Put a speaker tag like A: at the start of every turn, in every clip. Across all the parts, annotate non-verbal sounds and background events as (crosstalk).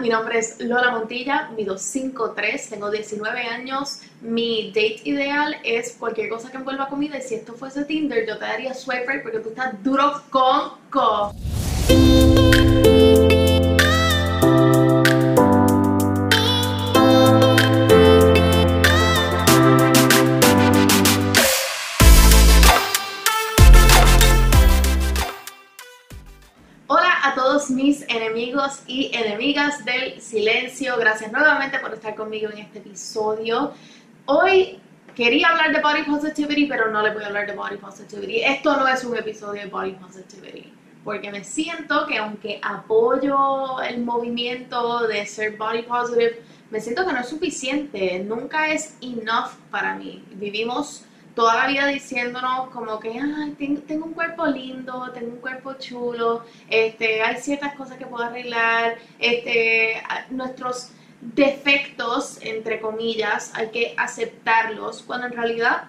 A: mi nombre es Lola Montilla, mido 5'3", tengo 19 años, mi date ideal es cualquier cosa que envuelva comida y si esto fuese Tinder yo te daría swipe porque tú estás duro con co. y enemigas del silencio. Gracias nuevamente por estar conmigo en este episodio. Hoy quería hablar de body positivity, pero no le voy a hablar de body positivity. Esto no es un episodio de body positivity. Porque me siento que aunque apoyo el movimiento de ser body positive, me siento que no es suficiente. Nunca es enough para mí. Vivimos toda la vida diciéndonos como que Ay, tengo, un cuerpo lindo, tengo un cuerpo chulo, este, hay ciertas cosas que puedo arreglar, este, nuestros defectos, entre comillas, hay que aceptarlos, cuando en realidad,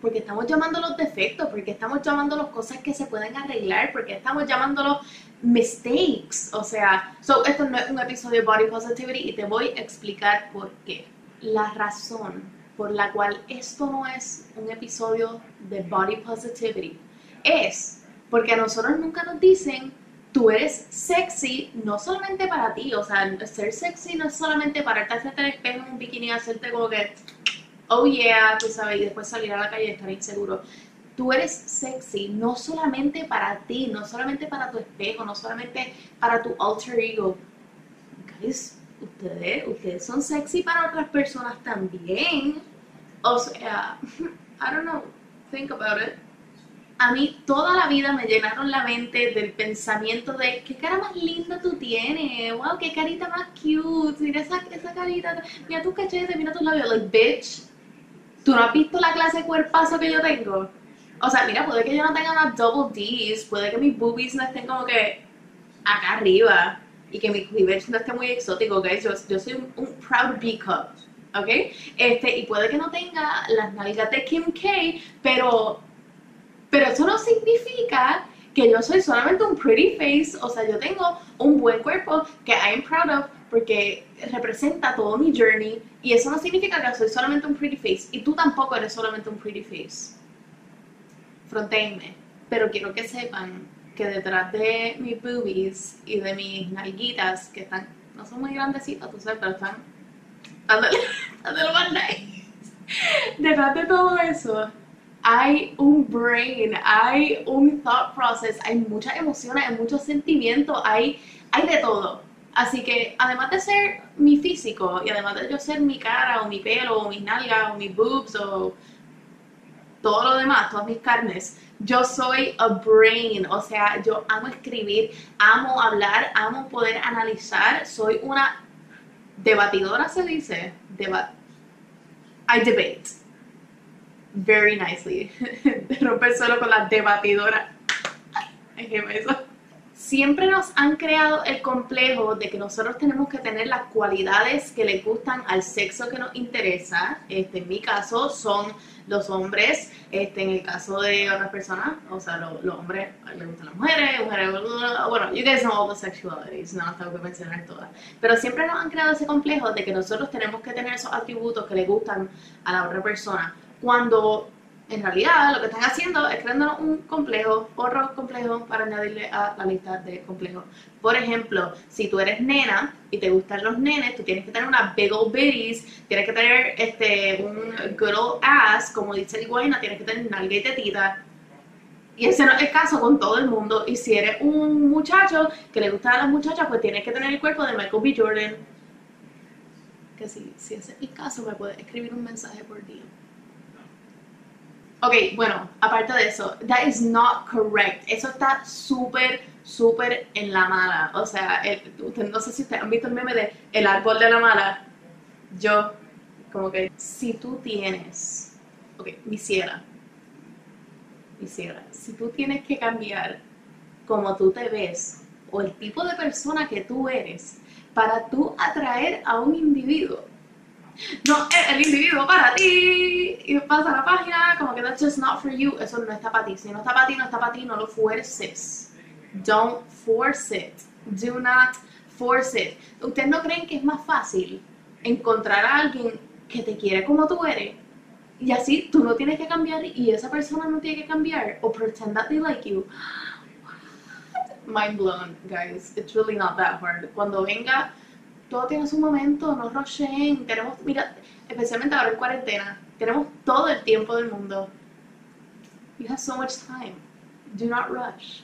A: porque estamos llamando los defectos, porque estamos llamando las cosas que se pueden arreglar, porque estamos llamándolos mistakes, o sea, so, esto no es un episodio de Body Positivity y te voy a explicar por qué. La razón por la cual esto no es un episodio de body positivity es porque a nosotros nunca nos dicen tú eres sexy no solamente para ti, o sea, ser sexy no es solamente pararte frente al espejo en un bikini y hacerte como que oh yeah, tú sabes, y después salir a la calle y estar inseguro. Tú eres sexy no solamente para ti, no solamente para tu espejo, no solamente para tu alter ego. Guys, ustedes, ustedes son sexy para otras personas también. O sea, I don't know, think about it. A mí toda la vida me llenaron la mente del pensamiento de qué cara más linda tú tienes, wow, qué carita más cute, mira esa, esa carita, mira tus cachetes, mira tus labios, like bitch, ¿tú no has visto la clase de cuerpazo que yo tengo? O sea, mira, puede que yo no tenga unas double D's, puede que mis boobies no estén como que acá arriba y que mi cleavage no esté muy exótico, guys, yo, yo soy un, proud B-cup ¿ok? Este, y puede que no tenga las nalgas de Kim K, pero, pero eso no significa que yo soy solamente un pretty face, o sea, yo tengo un buen cuerpo que I'm proud of porque representa todo mi journey y eso no significa que soy solamente un pretty face y tú tampoco eres solamente un pretty face. Fronteenme, pero quiero que sepan que detrás de mis boobies y de mis nalguitas que están, no son muy grandecitas, tú sabes, pero están (laughs) Detrás de todo eso, hay un brain, hay un thought process, hay muchas emociones, hay muchos sentimientos, hay, hay de todo. Así que además de ser mi físico y además de yo ser mi cara o mi pelo o mis nalgas o mis boobs o todo lo demás, todas mis carnes, yo soy a brain, o sea, yo amo escribir, amo hablar, amo poder analizar, soy una debatidora se dice, Deba I debate very nicely. (laughs) Romper solo con la debatidora. eso. Siempre nos han creado el complejo de que nosotros tenemos que tener las cualidades que le gustan al sexo que nos interesa. Este, en mi caso son los hombres, este, en el caso de otras personas, o sea, los hombres les gustan las mujeres, mujeres, bueno, you guys know all the sexualities, no tengo que mencionar todas. Pero siempre nos han creado ese complejo de que nosotros tenemos que tener esos atributos que le gustan a la otra persona. Cuando en realidad lo que están haciendo es creando un complejo, otro complejo para añadirle a la lista de complejos. Por ejemplo, si tú eres nena y te gustan los nenes, tú tienes que tener una big old bitties, tienes que tener este, un good old ass, como dice Iguana, tienes que tener nalga y tetita. Y ese no es el caso con todo el mundo. Y si eres un muchacho que le gusta a las muchachas, pues tienes que tener el cuerpo de Michael B. Jordan. Que si, si ese es el caso, me puedes escribir un mensaje por día. Ok, bueno, aparte de eso, that is not correct. Eso está súper, súper en la mala. O sea, no sé si ustedes han visto el meme de el árbol de la mala. Yo, como que, si tú tienes, ok, mi ciela, si tú tienes que cambiar como tú te ves o el tipo de persona que tú eres para tú atraer a un individuo, no es el individuo para ti. Y pasa la página, como que that's just not for you. Eso no está para ti. Si no está para ti, no está para ti, no lo fuerces. Don't force it. Do not force it. ¿Ustedes no creen que es más fácil encontrar a alguien que te quiere como tú eres? Y así tú no tienes que cambiar y esa persona no tiene que cambiar o pretend that they like you. Mind blown, guys. It's really not that hard. Cuando venga, todo tiene su momento, no rushen. Tenemos, mira, especialmente ahora en cuarentena, tenemos todo el tiempo del mundo. You have so much time. Do not rush.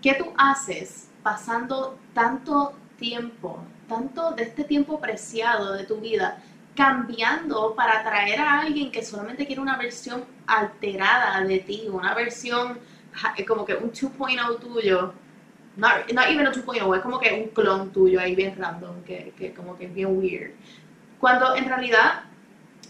A: ¿Qué tú haces pasando tanto tiempo, tanto de este tiempo preciado de tu vida, cambiando para atraer a alguien que solamente quiere una versión alterada de ti, una versión como que un 2.0 tuyo? No, not even a 2.0, es como que un clon tuyo ahí bien random, que, que como que es bien weird. Cuando en realidad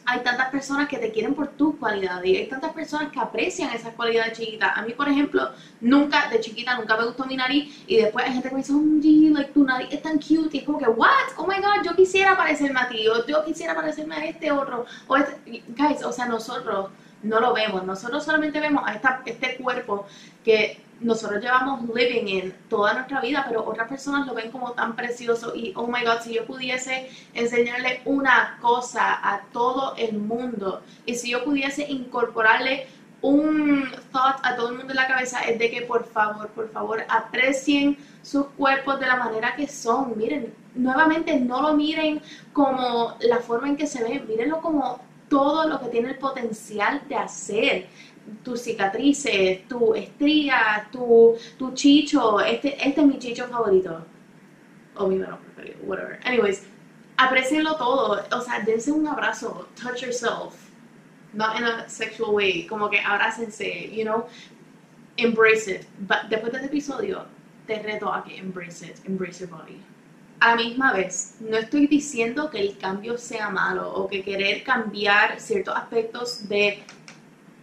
A: hay tantas personas que te quieren por tus cualidades y hay tantas personas que aprecian esas cualidades chiquitas. A mí, por ejemplo, nunca, de chiquita, nunca me gustó mi nariz y después hay gente que me dice, oh, like, tu nariz es tan cute y es como que, what? Oh my god, yo quisiera parecerme a ti o yo quisiera parecerme a este otro. O este, guys, o sea, nosotros no lo vemos, nosotros solamente vemos a esta, este cuerpo que nosotros llevamos living in toda nuestra vida, pero otras personas lo ven como tan precioso y, oh my God, si yo pudiese enseñarle una cosa a todo el mundo y si yo pudiese incorporarle un thought a todo el mundo en la cabeza es de que por favor, por favor, aprecien sus cuerpos de la manera que son. Miren, nuevamente no lo miren como la forma en que se ven, mírenlo como todo lo que tiene el potencial de hacer tus cicatrices, tu estría, tu, tu chicho. Este, este es mi chicho favorito. O mi menos preferido, whatever. Anyways, aprecienlo todo. O sea, dense un abrazo. Touch yourself. Not in a sexual way. Como que abrácense, you know. Embrace it. But después de este episodio, te reto a que embrace it. Embrace your body. A la misma vez, no estoy diciendo que el cambio sea malo o que querer cambiar ciertos aspectos de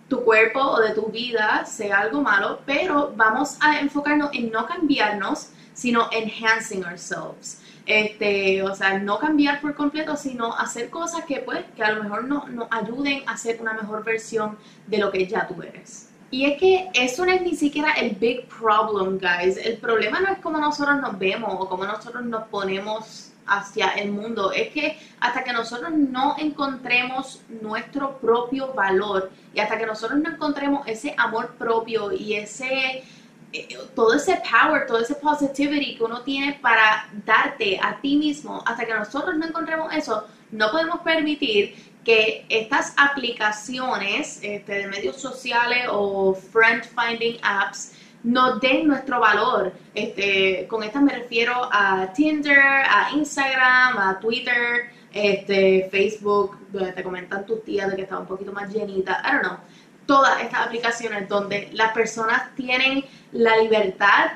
A: tu cuerpo o de tu vida sea algo malo, pero vamos a enfocarnos en no cambiarnos, sino enhancing ourselves. Este, o sea, no cambiar por completo, sino hacer cosas que pues, que a lo mejor nos no ayuden a ser una mejor versión de lo que ya tú eres. Y es que eso no es ni siquiera el big problem, guys. El problema no es cómo nosotros nos vemos o cómo nosotros nos ponemos hacia el mundo. Es que hasta que nosotros no encontremos nuestro propio valor y hasta que nosotros no encontremos ese amor propio y ese eh, todo ese power, todo ese positivity que uno tiene para darte a ti mismo, hasta que nosotros no encontremos eso, no podemos permitir que estas aplicaciones este, de medios sociales o friend finding apps nos den nuestro valor. Este, con estas me refiero a Tinder, a Instagram, a Twitter, este, Facebook, donde te comentan tus tías de que está un poquito más llenita. I don't know. Todas estas aplicaciones donde las personas tienen la libertad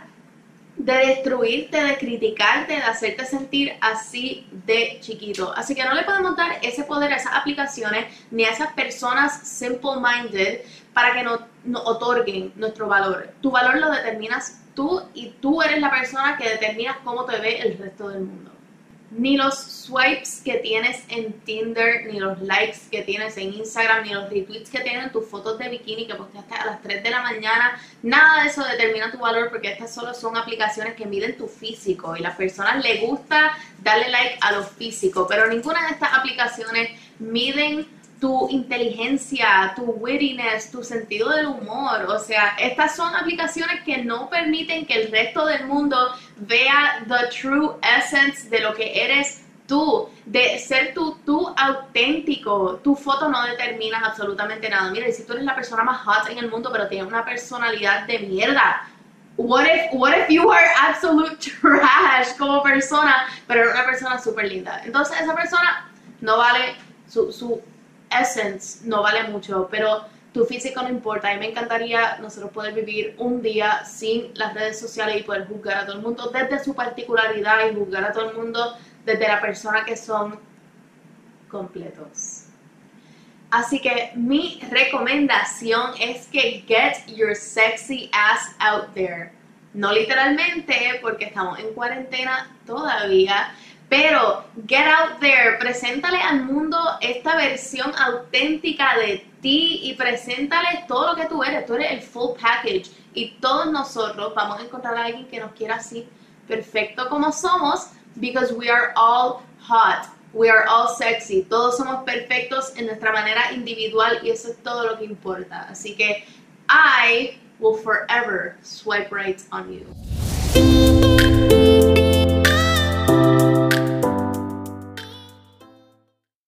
A: de destruirte, de criticarte, de hacerte sentir así de chiquito. Así que no le podemos dar ese poder a esas aplicaciones ni a esas personas simple-minded para que nos no otorguen nuestro valor. Tu valor lo determinas tú y tú eres la persona que determinas cómo te ve el resto del mundo ni los swipes que tienes en Tinder, ni los likes que tienes en Instagram, ni los retweets que tienen tus fotos de bikini que posteaste a las 3 de la mañana, nada de eso determina tu valor porque estas solo son aplicaciones que miden tu físico y a las personas les gusta darle like a lo físico, pero ninguna de estas aplicaciones miden tu inteligencia, tu wittiness, tu sentido del humor. O sea, estas son aplicaciones que no permiten que el resto del mundo vea the true essence de lo que eres tú, de ser tú, tú auténtico. Tu foto no determina absolutamente nada. Mira, si tú eres la persona más hot en el mundo, pero tienes una personalidad de mierda. What if, what if you are absolute trash como persona, pero eres una persona súper linda? Entonces esa persona no vale su, su essence no vale mucho, pero tu físico no importa. A mí me encantaría nosotros poder vivir un día sin las redes sociales y poder juzgar a todo el mundo desde su particularidad y juzgar a todo el mundo desde la persona que son completos. Así que mi recomendación es que get your sexy ass out there. No literalmente porque estamos en cuarentena todavía, pero get out there, preséntale al mundo esta versión auténtica de ti y preséntale todo lo que tú eres. Tú eres el full package y todos nosotros vamos a encontrar a alguien que nos quiera así, perfecto como somos, because we are all hot. We are all sexy, todos somos perfectos en nuestra manera individual y eso es todo lo que importa. Así que I will forever swipe right on you.